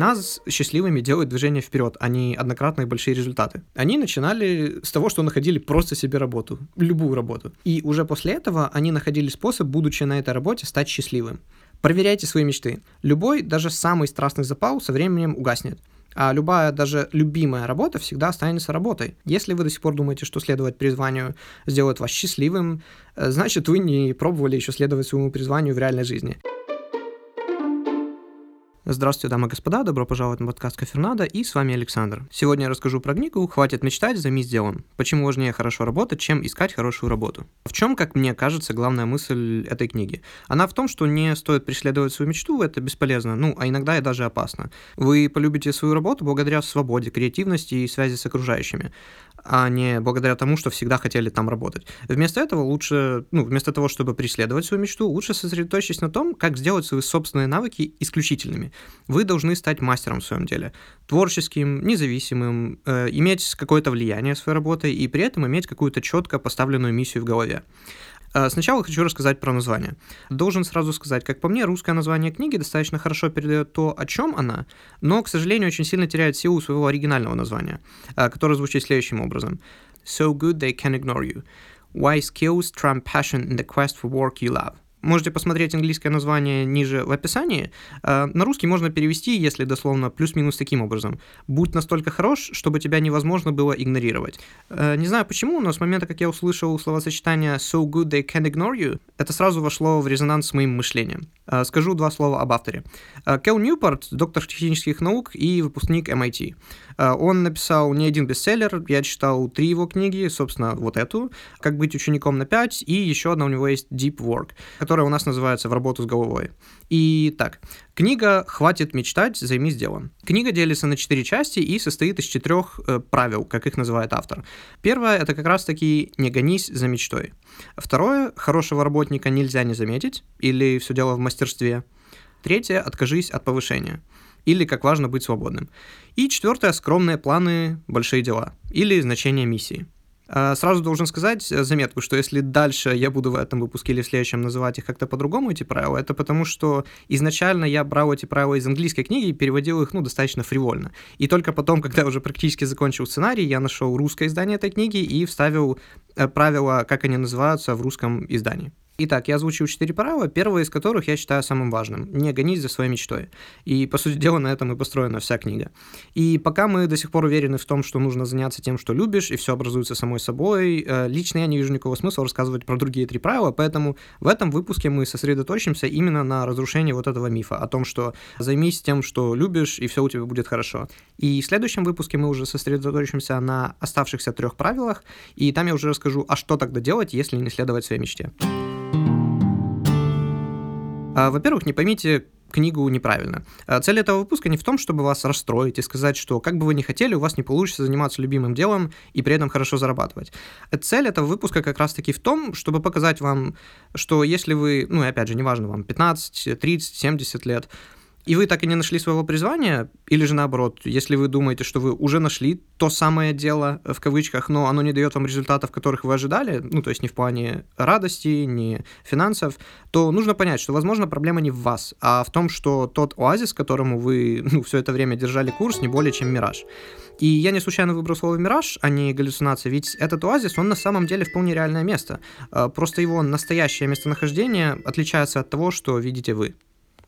нас счастливыми делает движение вперед, а не однократные большие результаты. Они начинали с того, что находили просто себе работу, любую работу. И уже после этого они находили способ, будучи на этой работе, стать счастливым. Проверяйте свои мечты. Любой, даже самый страстный запал со временем угаснет. А любая, даже любимая работа всегда останется работой. Если вы до сих пор думаете, что следовать призванию сделает вас счастливым, э, значит, вы не пробовали еще следовать своему призванию в реальной жизни. Здравствуйте, дамы и господа, добро пожаловать на подкаст Кафернада, и с вами Александр. Сегодня я расскажу про книгу «Хватит мечтать, займись делом». Почему важнее хорошо работать, чем искать хорошую работу. В чем, как мне кажется, главная мысль этой книги? Она в том, что не стоит преследовать свою мечту, это бесполезно, ну, а иногда и даже опасно. Вы полюбите свою работу благодаря свободе, креативности и связи с окружающими а не благодаря тому, что всегда хотели там работать. Вместо этого лучше, ну, вместо того, чтобы преследовать свою мечту, лучше сосредоточиться на том, как сделать свои собственные навыки исключительными. Вы должны стать мастером в своем деле, творческим, независимым, э, иметь какое-то влияние своей работой и при этом иметь какую-то четко поставленную миссию в голове. Э, сначала хочу рассказать про название. Должен сразу сказать, как по мне, русское название книги достаточно хорошо передает то, о чем она, но, к сожалению, очень сильно теряет силу своего оригинального названия, э, которое звучит следующим образом. So good they can ignore you. Why skills trump passion in the quest for work you love. Можете посмотреть английское название ниже в описании. Э, на русский можно перевести, если дословно, плюс-минус таким образом. «Будь настолько хорош, чтобы тебя невозможно было игнорировать». Э, не знаю почему, но с момента, как я услышал словосочетание «so good they can ignore you», это сразу вошло в резонанс с моим мышлением. Э, скажу два слова об авторе. Кел Ньюпорт, доктор технических наук и выпускник MIT. Он написал не один бестселлер, я читал три его книги, собственно, вот эту, «Как быть учеником на 5», и еще одна у него есть «Deep Work», которая у нас называется «В работу с головой». И так, книга «Хватит мечтать, займись делом». Книга делится на четыре части и состоит из четырех э, правил, как их называет автор. Первое — это как раз-таки «Не гонись за мечтой». Второе — «Хорошего работника нельзя не заметить» или «Все дело в мастерстве». Третье — «Откажись от повышения» или «Как важно быть свободным». И четвертое — «Скромные планы, большие дела» или «Значение миссии». А, сразу должен сказать э, заметку, что если дальше я буду в этом выпуске или в следующем называть их как-то по-другому, эти правила, это потому что изначально я брал эти правила из английской книги и переводил их, ну, достаточно фривольно. И только потом, когда уже практически закончил сценарий, я нашел русское издание этой книги и вставил э, правила, как они называются в русском издании. Итак, я озвучил четыре правила, первое из которых я считаю самым важным. Не гонись за своей мечтой. И, по сути дела, на этом и построена вся книга. И пока мы до сих пор уверены в том, что нужно заняться тем, что любишь, и все образуется самой собой, э, лично я не вижу никакого смысла рассказывать про другие три правила, поэтому в этом выпуске мы сосредоточимся именно на разрушении вот этого мифа, о том, что займись тем, что любишь, и все у тебя будет хорошо. И в следующем выпуске мы уже сосредоточимся на оставшихся трех правилах, и там я уже расскажу, а что тогда делать, если не следовать своей мечте. А, во-первых, не поймите книгу неправильно. А, цель этого выпуска не в том, чтобы вас расстроить и сказать, что как бы вы ни хотели, у вас не получится заниматься любимым делом и при этом хорошо зарабатывать. Цель этого выпуска как раз-таки в том, чтобы показать вам, что если вы, ну и опять же, неважно вам 15, 30, 70 лет, и вы так и не нашли своего призвания, или же наоборот, если вы думаете, что вы уже нашли то самое дело, в кавычках, но оно не дает вам результатов, которых вы ожидали, ну, то есть не в плане радости, не финансов, то нужно понять, что, возможно, проблема не в вас, а в том, что тот оазис, которому вы ну, все это время держали курс, не более чем мираж. И я не случайно выбрал слово «мираж», а не галлюцинация, ведь этот оазис, он на самом деле вполне реальное место. А, просто его настоящее местонахождение отличается от того, что видите вы.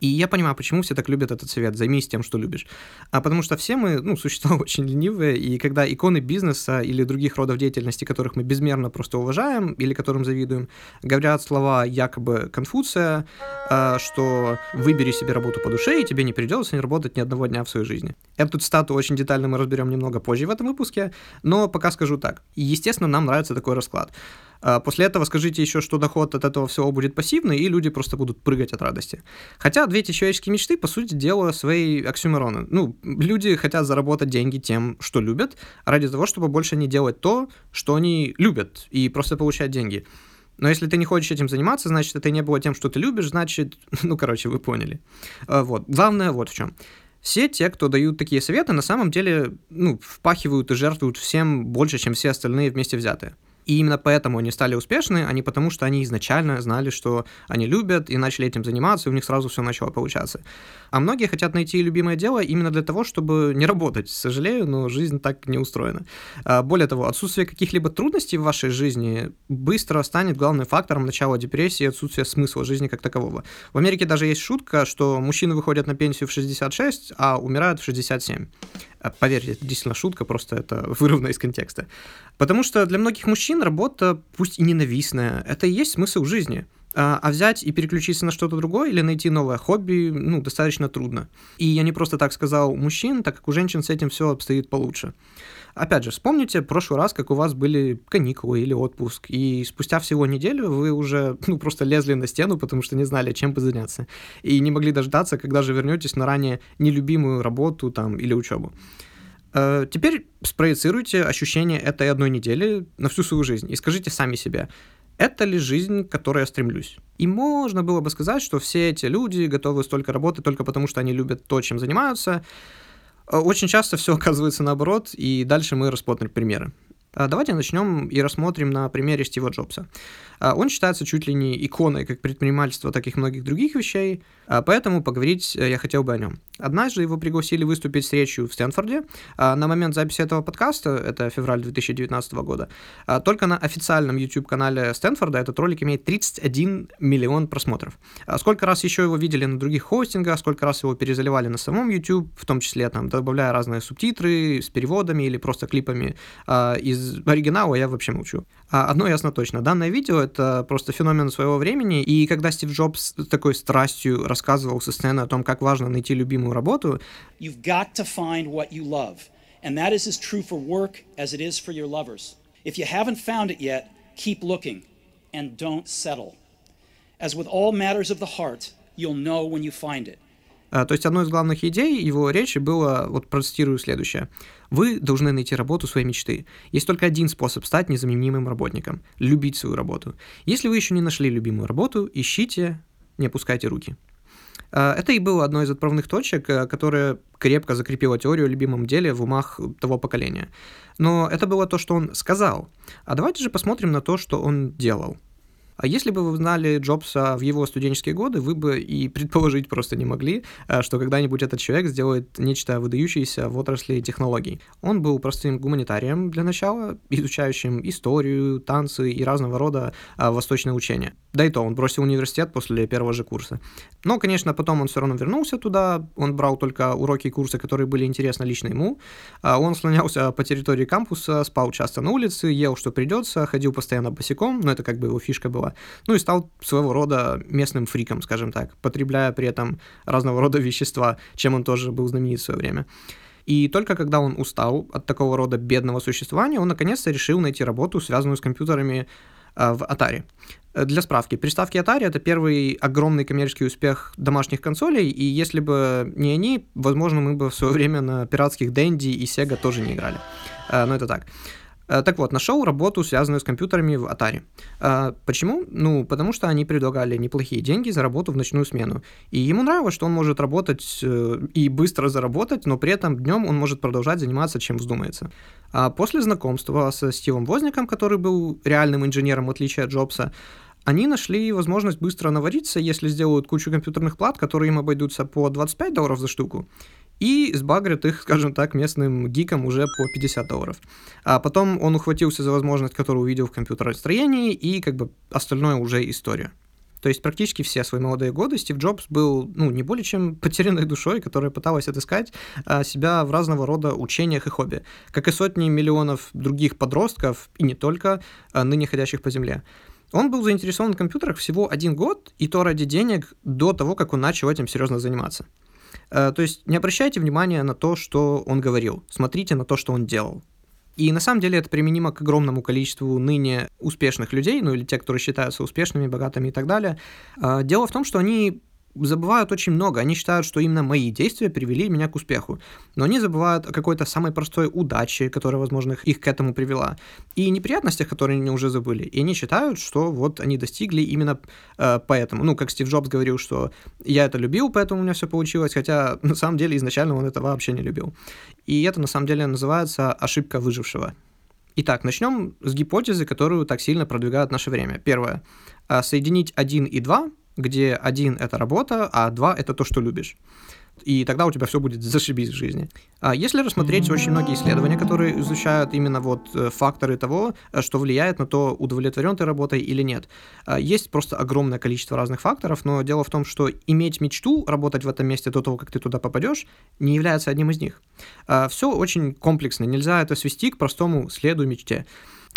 И я понимаю, почему все так любят этот совет «займись тем, что любишь». А потому что все мы, ну, существа очень ленивые, и когда иконы бизнеса или других родов деятельности, которых мы безмерно просто уважаем или которым завидуем, говорят слова якобы Конфуция, а, что выбери себе работу по душе, и тебе не придется не работать ни одного дня в своей жизни. Эту цитату очень детально мы разберем немного позже в этом выпуске, но пока скажу так. Естественно, нам нравится такой расклад. А после этого скажите еще, что доход от этого всего будет пассивный, и люди просто будут прыгать от радости. Хотя две эти человеческие мечты, по сути дела, свои оксюмероны. Ну, люди хотят заработать деньги тем, что любят, ради того, чтобы больше не делать то, что они любят, и просто получать деньги. Но если ты не хочешь этим заниматься, значит, это не было тем, что ты любишь, значит, ну, короче, вы поняли. А, вот. Главное вот в чем. Все те, кто дают такие советы, на самом деле, ну, впахивают и жертвуют всем больше, чем все остальные вместе взятые. И именно поэтому они стали успешны, а не потому, что они изначально знали, что они любят, и начали этим заниматься, и у них сразу все начало получаться. А многие хотят найти любимое дело именно для того, чтобы не работать. Сожалею, но жизнь так не устроена. А, более того, отсутствие каких-либо трудностей в вашей жизни быстро станет главным фактором начала депрессии и отсутствия смысла жизни как такового. В Америке даже есть шутка, что мужчины выходят на пенсию в 66, а умирают в 67. А, поверьте, это действительно шутка, просто это вырвано из контекста. Потому что для многих мужчин работа, пусть и ненавистная, это и есть смысл жизни. А, а взять и переключиться на что-то другое или найти новое хобби, ну, достаточно трудно. И я не просто так сказал мужчин, так как у женщин с этим все обстоит получше. Опять же, вспомните прошлый раз, как у вас были каникулы или отпуск, и спустя всего неделю вы уже ну, просто лезли на стену, потому что не знали, чем бы заняться, и не могли дождаться, когда же вернетесь на ранее нелюбимую работу там, или учебу. Э, теперь спроецируйте ощущение этой одной недели на всю свою жизнь и скажите сами себе, это ли жизнь, к которой я стремлюсь? И можно было бы сказать, что все эти люди готовы столько работать только потому, что они любят то, чем занимаются. Э, очень часто все оказывается наоборот, и дальше мы рассмотрим примеры. Э, давайте начнем и рассмотрим на примере Стива Джобса. Он считается чуть ли не иконой как предпринимательства, так и многих других вещей, поэтому поговорить я хотел бы о нем. Однажды его пригласили выступить с речью в Стэнфорде. А, на момент записи этого подкаста, это февраль 2019 года, а, только на официальном YouTube-канале Стэнфорда этот ролик имеет 31 миллион просмотров. А сколько раз еще его видели на других хостингах, сколько раз его перезаливали на самом YouTube, в том числе там добавляя разные субтитры с переводами или просто клипами из оригинала, я вообще молчу. Одно ясно точно, данное видео — это просто феномен своего времени, и когда Стив Джобс такой страстью рассказывал со сцены о том, как важно найти любимую работу. You've got to find what you love. And that is as true for work as it is for your lovers. If you haven't found it yet, keep looking and don't settle. As with all matters of the heart, you'll know when you find it. Uh, то есть одной из главных идей его речи было, вот процитирую следующее. Вы должны найти работу своей мечты. Есть только один способ стать незаменимым работником – любить свою работу. Если вы еще не нашли любимую работу, ищите, не опускайте руки. Э, это и было одной из отправных точек, э, которая крепко закрепила теорию о любимом деле в умах того поколения. Но это было то, что он сказал. А давайте же посмотрим на то, что он делал. А если бы вы знали Джобса в его студенческие годы, вы бы и предположить просто не могли, э, что когда-нибудь этот человек сделает нечто выдающееся в отрасли технологий. Он был простым гуманитарием для начала, изучающим историю, танцы и разного рода э, восточные учения. Да и то, он бросил университет после первого же курса. Но, конечно, потом он все равно вернулся туда, он брал только уроки и курсы, которые были интересны лично ему. А он слонялся по территории кампуса, спал часто на улице, ел, что придется, ходил постоянно босиком, но это как бы его фишка была. Ну и стал своего рода местным фриком, скажем так, потребляя при этом разного рода вещества, чем он тоже был знаменит в свое время. И только когда он устал от такого рода бедного существования, он наконец-то решил найти работу, связанную с компьютерами э, в Atari. Для справки, приставки Atari — это первый огромный коммерческий успех домашних консолей, и если бы не они, возможно, мы бы в свое время на пиратских Dendy и Sega тоже не играли. Э, но это так. Э, так вот, нашел работу, связанную с компьютерами в Atari. Э, почему? Ну, потому что они предлагали неплохие деньги за работу в ночную смену. И ему нравилось, что он может работать э, и быстро заработать, но при этом днем он может продолжать заниматься, чем вздумается. А после знакомства со Стивом Возником, который был реальным инженером, в отличие от Джобса, они нашли возможность быстро навариться, если сделают кучу компьютерных плат, которые им обойдутся по 25 долларов за штуку и сбагрят их, скажем так, местным гикам уже по 50 долларов. А потом он ухватился за возможность, которую увидел в компьютеростроении, и как бы остальное уже история. То есть практически все свои молодые годы Стив Джобс был, ну, не более чем потерянной душой, которая пыталась отыскать а, себя в разного рода учениях и хобби, как и сотни миллионов других подростков, и не только, а, ныне ходящих по земле. Он был заинтересован в компьютерах всего один год, и то ради денег до того, как он начал этим серьезно заниматься. Э, то есть не обращайте внимания на то, что он говорил, смотрите на то, что он делал. И на самом деле это применимо к огромному количеству ныне успешных людей, ну или те, которые считаются успешными, богатыми и так далее. Э, дело в том, что они забывают очень много. Они считают, что именно мои действия привели меня к успеху. Но они забывают о какой-то самой простой удаче, которая, возможно, их к этому привела. И неприятностях, которые они уже забыли. И они считают, что вот они достигли именно э, поэтому. Ну, как Стив Джобс говорил, что я это любил, поэтому у меня все получилось. Хотя на самом деле изначально он это вообще не любил. И это на самом деле называется ошибка выжившего. Итак, начнем с гипотезы, которую так сильно продвигает наше время. Первое. А, соединить 1 и 2, где 1 — это работа, а 2 — это то, что любишь и тогда у тебя все будет зашибись в жизни. А если рассмотреть очень многие исследования, которые изучают именно вот э, факторы того, э, что влияет на то, удовлетворен ты работой или нет, а, есть просто огромное количество разных факторов, но дело в том, что иметь мечту работать в этом месте до того, как ты туда попадешь, не является одним из них. А, все очень комплексно, нельзя это свести к простому следу мечте.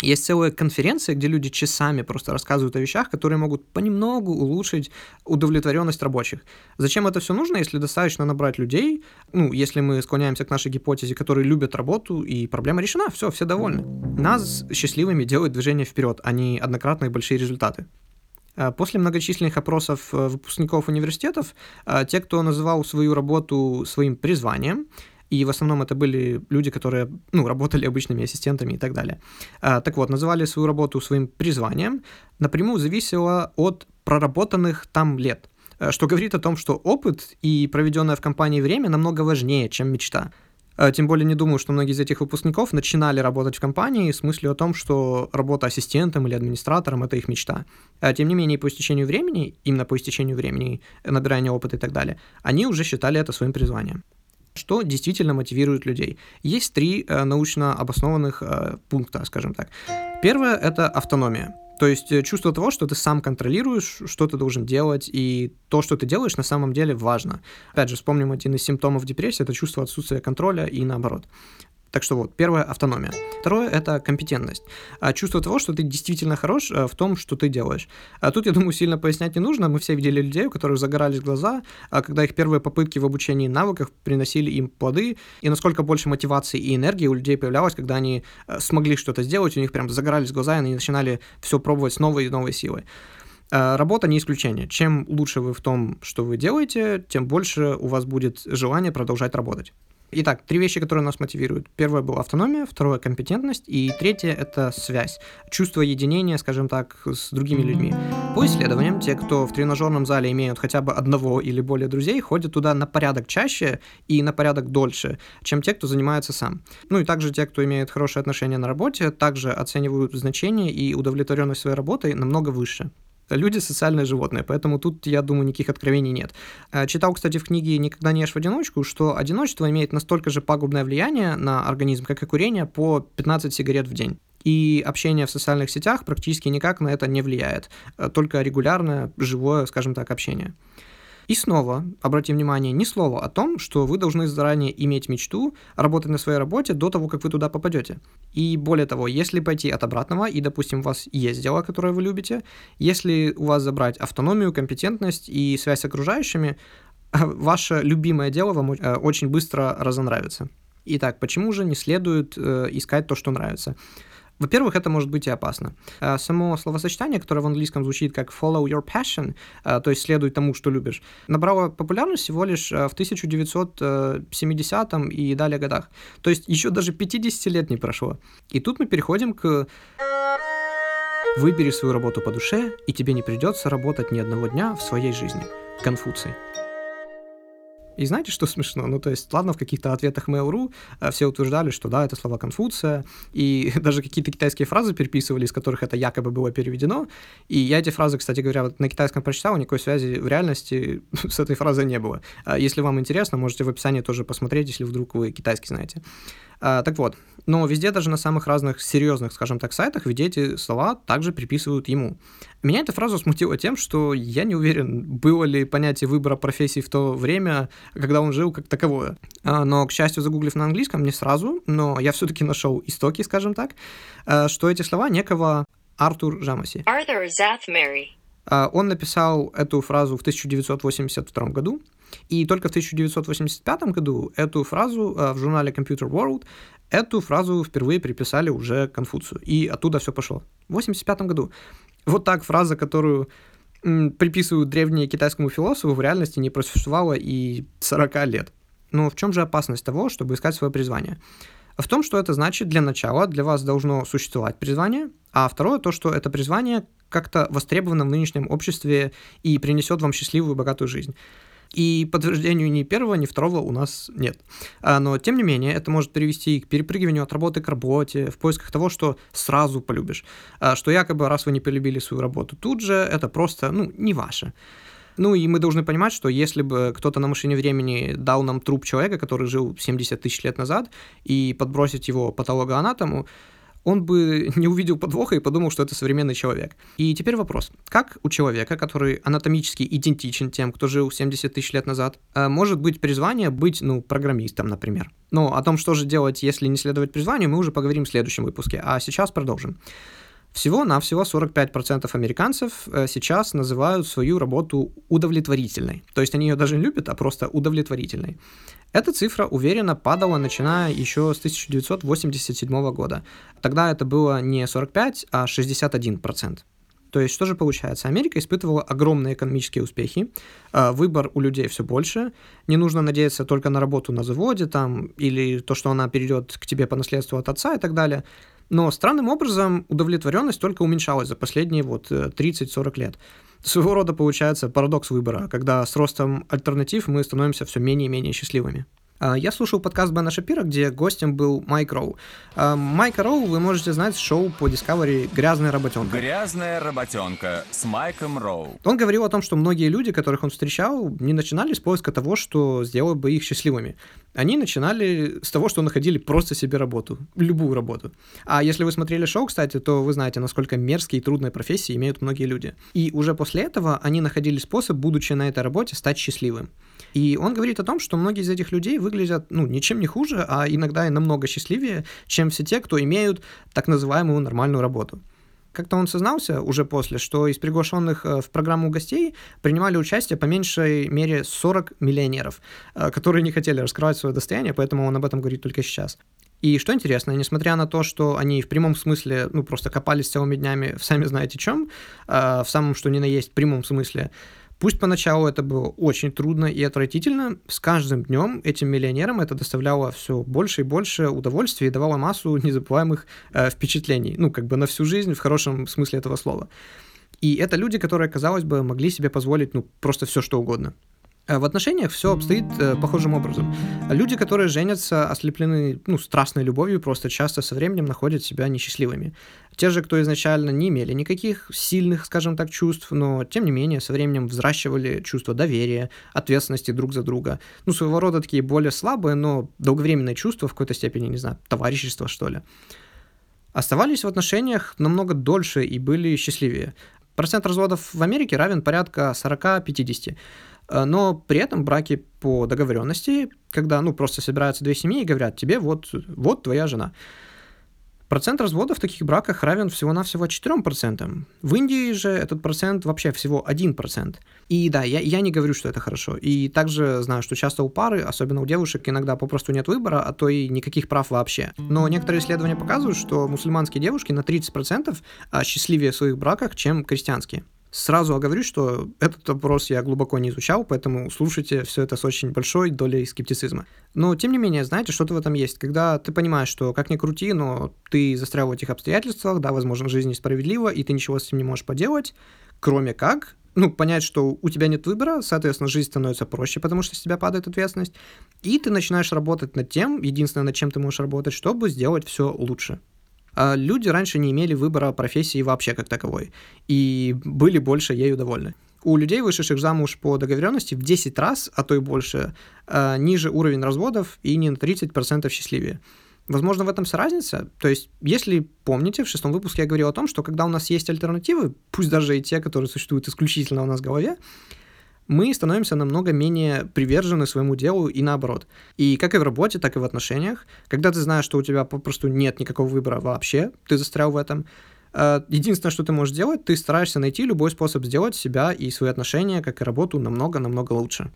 Есть целая конференция, где люди часами просто рассказывают о вещах, которые могут понемногу улучшить удовлетворенность рабочих. Зачем это все нужно, если достаточно набрать людей, ну, если мы склоняемся к нашей гипотезе, которые любят работу, и проблема решена, все, все довольны. Нас счастливыми делает движение вперед, а не однократные большие результаты. А после многочисленных опросов э, выпускников университетов, а, те, кто называл свою работу своим призванием, и в основном это были люди, которые, ну, работали обычными ассистентами и так далее. А, так вот, называли свою работу своим призванием, напрямую зависело от проработанных там лет, э, что говорит о том, что опыт и проведенное в компании время намного важнее, чем мечта. А, тем более не думаю, что многие из этих выпускников начинали работать в компании с мыслью о том, что работа ассистентом или администратором – это их мечта. А, тем не менее, по истечению времени, именно по истечению времени, набирания опыта и так далее, они уже считали это своим призванием. Что действительно мотивирует людей? Есть три э, научно обоснованных э, пункта, скажем так. Первое – это автономия. То есть э, чувство того, что ты сам контролируешь, что ты должен делать, и то, что ты делаешь, на самом деле важно. Опять же, вспомним один из симптомов депрессии – это чувство отсутствия контроля и наоборот. Так что вот, первое – автономия. Второе – это компетентность. А чувство того, что ты действительно хорош э, в том, что ты делаешь. А тут, я думаю, сильно пояснять не нужно. Мы все видели людей, у которых загорались глаза, а когда их первые попытки в обучении навыков приносили им плоды, и насколько больше мотивации и энергии у людей появлялось, когда они э, смогли что-то сделать, у них прям загорались глаза, и они начинали все пробовать с новой и новой силой. А работа не исключение. Чем лучше вы в том, что вы делаете, тем больше у вас будет желание продолжать работать. Итак, три вещи, которые нас мотивируют. Первое была автономия, второе — компетентность, и третье — это связь, чувство единения, скажем так, с другими людьми. По исследованиям, те, кто в тренажерном зале имеют хотя бы одного или более друзей, ходят туда на порядок чаще и на порядок дольше, чем те, кто занимается сам. Ну и также те, кто имеет хорошие отношения на работе, также оценивают значение и удовлетворенность своей работой намного выше. Люди социальные животные, поэтому тут, я думаю, никаких откровений нет. Э, читал, кстати, в книге «Никогда не ешь в одиночку», что одиночество имеет настолько же пагубное влияние на организм, как и курение по 15 сигарет в день. И общение в социальных сетях практически никак на это не влияет, э, только регулярное, живое, скажем так, общение. И снова, обратим внимание, ни слова о том, что вы должны заранее иметь мечту, работать на своей работе до того, как вы туда попадете. И более того, если пойти от обратного, и, допустим, у вас есть дело, которое вы любите, если у вас забрать автономию, компетентность и связь с окружающими, ваше любимое дело вам э, очень быстро разонравится. Итак, почему же не следует э, искать то, что нравится? Во-первых, это может быть и опасно. А, само словосочетание, которое в английском звучит как follow your passion, а, то есть следуй тому, что любишь, набрало популярность всего лишь а, в 1970 и далее годах. То есть еще даже 50 лет не прошло. И тут мы переходим к Выбери свою работу по душе, и тебе не придется работать ни одного дня в своей жизни. Конфуций. И знаете, что смешно? Ну, то есть, ладно, в каких-то ответах Mail.ru э, все утверждали, что да, это слова Конфуция, и даже какие-то китайские фразы переписывали, из которых это якобы было переведено. И я эти фразы, кстати говоря, вот на китайском прочитал, никакой связи в реальности с этой фразой не было. А если вам интересно, можете в описании тоже посмотреть, если вдруг вы китайский знаете. А, так вот, но везде, даже на самых разных серьезных, скажем так, сайтах, везде эти слова также приписывают ему. Меня эта фраза смутила тем, что я не уверен, было ли понятие выбора профессии в то время, когда он жил, как таковое. А, но, к счастью, загуглив на английском, не сразу, но я все-таки нашел истоки, скажем так, а, что эти слова некого Артур Жамаси. Arthur Zathmary. А, он написал эту фразу в 1982 году, и только в 1985 году эту фразу а, в журнале Computer World, эту фразу впервые приписали уже Конфуцию, и оттуда все пошло. В 1985 году. Вот так фраза, которую приписывают древнему китайскому философу, в реальности не просуществовала и 40 лет. Но в чем же опасность того, чтобы искать свое призвание? В том, что это значит для начала для вас должно существовать призвание, а второе то, что это призвание как-то востребовано в нынешнем обществе и принесет вам счастливую, богатую жизнь. И подтверждению ни первого, ни второго у нас нет. А, но, тем не менее, это может привести к перепрыгиванию от работы к работе, в поисках того, что сразу полюбишь. А, что якобы, раз вы не полюбили свою работу тут же, это просто, ну, не ваше. Ну и мы должны понимать, что если бы кто-то на машине времени дал нам труп человека, который жил 70 тысяч лет назад, и подбросить его патологоанатому, он бы не увидел подвоха и подумал, что это современный человек. И теперь вопрос. Как у человека, который анатомически идентичен тем, кто жил 70 тысяч лет назад, э, может быть призвание быть, ну, программистом, например? Ну, о том, что же делать, если не следовать призванию, мы уже поговорим в следующем выпуске. А сейчас продолжим. Всего-навсего 45% американцев э, сейчас называют свою работу удовлетворительной. То есть они ее даже не любят, а просто удовлетворительной. Эта цифра уверенно падала, начиная еще с 1987 года. Тогда это было не 45, а 61%. То есть, что же получается? Америка испытывала огромные экономические успехи, э, выбор у людей все больше, не нужно надеяться только на работу на заводе там, или то, что она перейдет к тебе по наследству от отца и так далее. Но странным образом удовлетворенность только уменьшалась за последние вот 30-40 э, лет. Своего рода получается парадокс выбора, когда с ростом альтернатив мы становимся все менее и менее счастливыми. А, я слушал подкаст Бена Шапира, где гостем был Майк Роу. А, Майка Роу вы можете знать с шоу по Discovery «Грязная работенка». «Грязная работенка» с Майком Роу. Он говорил о том, что многие люди, которых он встречал, не начинали с поиска того, что сделало бы их счастливыми. Они начинали с того, что находили просто себе работу, любую работу. А если вы смотрели шоу, кстати, то вы знаете, насколько мерзкие и трудные профессии имеют многие люди. И уже после этого они находили способ, будучи на этой работе, стать счастливым. И он говорит о том, что многие из этих людей выглядят, ну, ничем не хуже, а иногда и намного счастливее, чем все те, кто имеют так называемую нормальную работу. Как-то он сознался уже после, что из приглашенных э, в программу гостей принимали участие по меньшей мере 40 миллионеров, э, которые не хотели раскрывать свое достояние, поэтому он об этом говорит только сейчас. И что интересно, несмотря на то, что они в прямом смысле, ну, просто копались целыми днями в сами знаете чем, э, в самом что ни на есть прямом смысле, Пусть поначалу это было очень трудно и отвратительно, с каждым днем этим миллионерам это доставляло все больше и больше удовольствия и давало массу незабываемых э, впечатлений, ну, как бы на всю жизнь в хорошем смысле этого слова. И это люди, которые, казалось бы, могли себе позволить, ну, просто все что угодно. Э, в отношениях все обстоит э, похожим образом. Люди, которые женятся, ослеплены ну, страстной любовью, просто часто со временем находят себя несчастливыми. Те же, кто изначально не имели никаких сильных, скажем так, чувств, но тем не менее со временем взращивали чувство доверия, ответственности друг за друга. Ну, своего рода такие более слабые, но долговременные чувства в какой-то степени, не знаю, товарищества, что ли. Оставались в отношениях намного дольше и были счастливее. Процент разводов в Америке равен порядка 40-50. Э, но при этом браки по договоренности, когда, ну, просто собираются две семьи и говорят, тебе вот, вот твоя жена. Процент разводов в таких браках равен всего-навсего 4%. В Индии же этот процент вообще всего 1%. И да, я, я не говорю, что это хорошо. И также знаю, что часто у пары, особенно у девушек, иногда попросту нет выбора, а то и никаких прав вообще. Но некоторые исследования показывают, что мусульманские девушки на 30% а, счастливее в своих браках, чем крестьянские. Сразу оговорюсь, что этот вопрос я глубоко не изучал, поэтому слушайте все это с очень большой долей скептицизма. Но, тем не менее, знаете, что-то в этом есть. Когда ты понимаешь, что как ни крути, но ты застрял в этих обстоятельствах, да, возможно, жизнь несправедлива, и ты ничего с этим не можешь поделать, кроме как ну, понять, что у тебя нет выбора, соответственно, жизнь становится проще, потому что с тебя падает ответственность, и ты начинаешь работать над тем, единственное, над чем ты можешь работать, чтобы сделать все лучше. А люди раньше не имели выбора профессии вообще как таковой, и были больше ею довольны. У людей, вышедших замуж по договоренности, в 10 раз, а то и больше, а, ниже уровень разводов и не на 30% счастливее. Возможно, в этом вся разница. То есть, если помните, в шестом выпуске я говорил о том, что когда у нас есть альтернативы, пусть даже и те, которые существуют исключительно у нас в голове, мы становимся намного менее привержены своему делу и наоборот. И как и в работе, так и в отношениях, когда ты знаешь, что у тебя попросту нет никакого выбора вообще, ты застрял в этом, э, единственное, что ты можешь делать, ты стараешься найти любой способ сделать себя и свои отношения, как и работу, намного-намного лучше.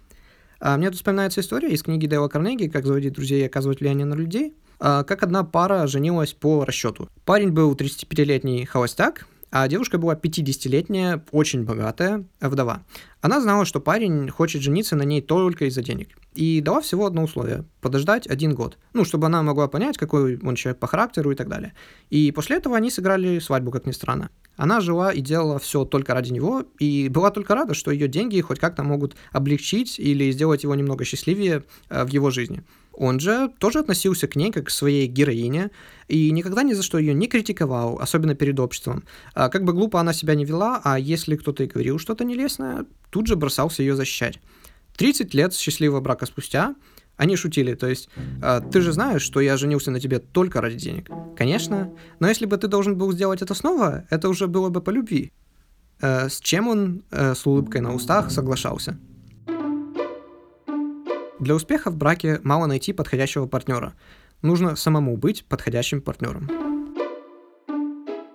А мне тут вспоминается история из книги Дэйла Карнеги «Как заводить друзей и оказывать влияние на людей», а, как одна пара женилась по расчету. Парень был 35-летний холостяк, а девушка была 50-летняя, очень богатая вдова. Она знала, что парень хочет жениться на ней только из-за денег. И дала всего одно условие – подождать один год. Ну, чтобы она могла понять, какой он человек по характеру и так далее. И после этого они сыграли свадьбу, как ни странно. Она жила и делала все только ради него, и была только рада, что ее деньги хоть как-то могут облегчить или сделать его немного счастливее э, в его жизни. Он же тоже относился к ней как к своей героине и никогда ни за что ее не критиковал, особенно перед обществом. А как бы глупо она себя не вела, а если кто-то и говорил что-то нелестное, тут же бросался ее защищать. 30 лет счастливого брака спустя они шутили, то есть, э, ты же знаешь, что я женился на тебе только ради денег. Конечно, но если бы ты должен был сделать это снова, это уже было бы по любви. Э, с чем он э, с улыбкой на устах соглашался. Для успеха в браке мало найти подходящего партнера. Нужно самому быть подходящим партнером.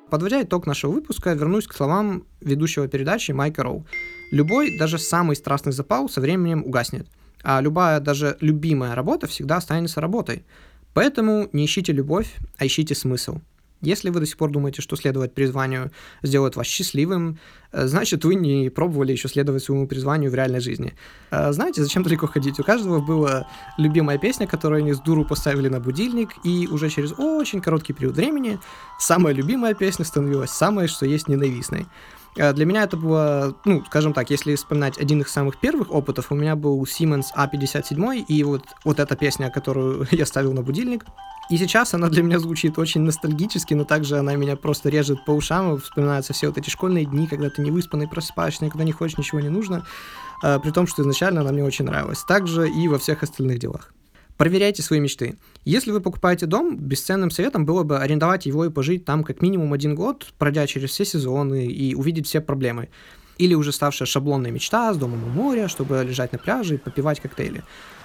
Подводя итог нашего выпуска, вернусь к словам ведущего передачи Майка Роу. Любой, даже самый страстный запал со временем угаснет – а любая, даже любимая работа всегда останется работой. Поэтому не ищите любовь, а ищите смысл. Если вы до сих пор думаете, что следовать призванию сделает вас счастливым, э, значит, вы не пробовали еще следовать своему призванию в реальной жизни. Э, знаете, зачем далеко ходить? У каждого была любимая песня, которую они с дуру поставили на будильник, и уже через очень короткий период времени самая любимая песня становилась самой, что есть ненавистной. Э, для меня это было, ну, скажем так, если вспоминать один из самых первых опытов, у меня был Siemens A57, и вот, вот эта песня, которую я ставил на будильник, и сейчас она для меня звучит очень ностальгически, но также она меня просто режет по ушам, вспоминаются все вот эти школьные дни, когда ты не выспанный, просыпаешься, никуда не хочешь, ничего не нужно, э, при том, что изначально она мне очень нравилась. Также и во всех остальных делах. Проверяйте свои мечты. Если вы покупаете дом, бесценным советом было бы арендовать его и пожить там как минимум один год, пройдя через все сезоны и увидеть все проблемы. Или уже ставшая шаблонная мечта с домом у моря, чтобы лежать на пляже и попивать коктейли.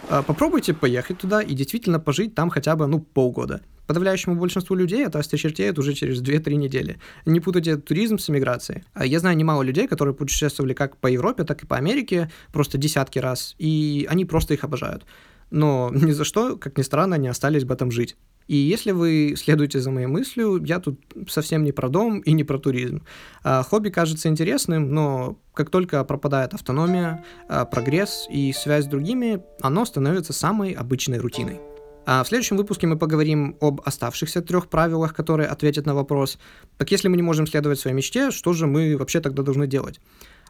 А, попробуйте поехать туда и действительно пожить там хотя бы, ну, полгода. Подавляющему большинству людей это осточертеет уже через 2-3 недели. Не путайте туризм с эмиграцией. А, я знаю немало людей, которые путешествовали как по Европе, так и по Америке, просто десятки раз, и они просто их обожают но ни за что, как ни странно, не остались бы там жить. И если вы следуете за моей мыслью, я тут совсем не про дом и не про туризм. А, хобби кажется интересным, но как только пропадает автономия, а, прогресс и связь с другими, оно становится самой обычной рутиной. А в следующем выпуске мы поговорим об оставшихся трех правилах, которые ответят на вопрос, так если мы не можем следовать своей мечте, что же мы вообще тогда должны делать?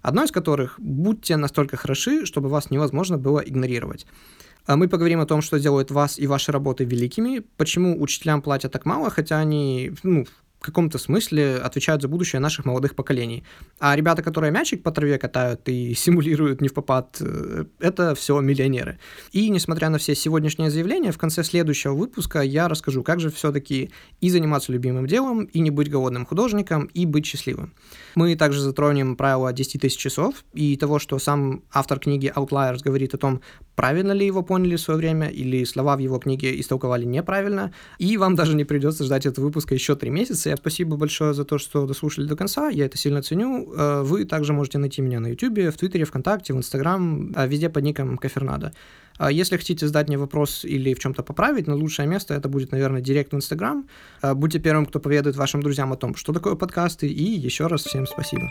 Одно из которых – будьте настолько хороши, чтобы вас невозможно было игнорировать. А мы поговорим о том, что делает вас и ваши работы великими, почему учителям платят так мало, хотя они ну, в каком-то смысле отвечают за будущее наших молодых поколений. А ребята, которые мячик по траве катают и симулируют не в попад, э, это все миллионеры. И несмотря на все сегодняшние заявления, в конце следующего выпуска я расскажу, как же все-таки и заниматься любимым делом, и не быть голодным художником, и быть счастливым. Мы также затронем правило 10 тысяч часов и того, что сам автор книги Outliers говорит о том, правильно ли его поняли в свое время, или слова в его книге истолковали неправильно. И вам даже не придется ждать этого выпуска еще три месяца, я спасибо большое за то, что дослушали до конца. Я это сильно ценю. Э, вы также можете найти меня на YouTube, в Твиттере, ВКонтакте, в Инстаграм, а везде под ником Кафернадо. А если хотите задать мне вопрос или в чем-то поправить, но лучшее место это будет, наверное, директ в Инстаграм. Будьте первым, кто поведает вашим друзьям о том, что такое подкасты, и еще раз всем спасибо.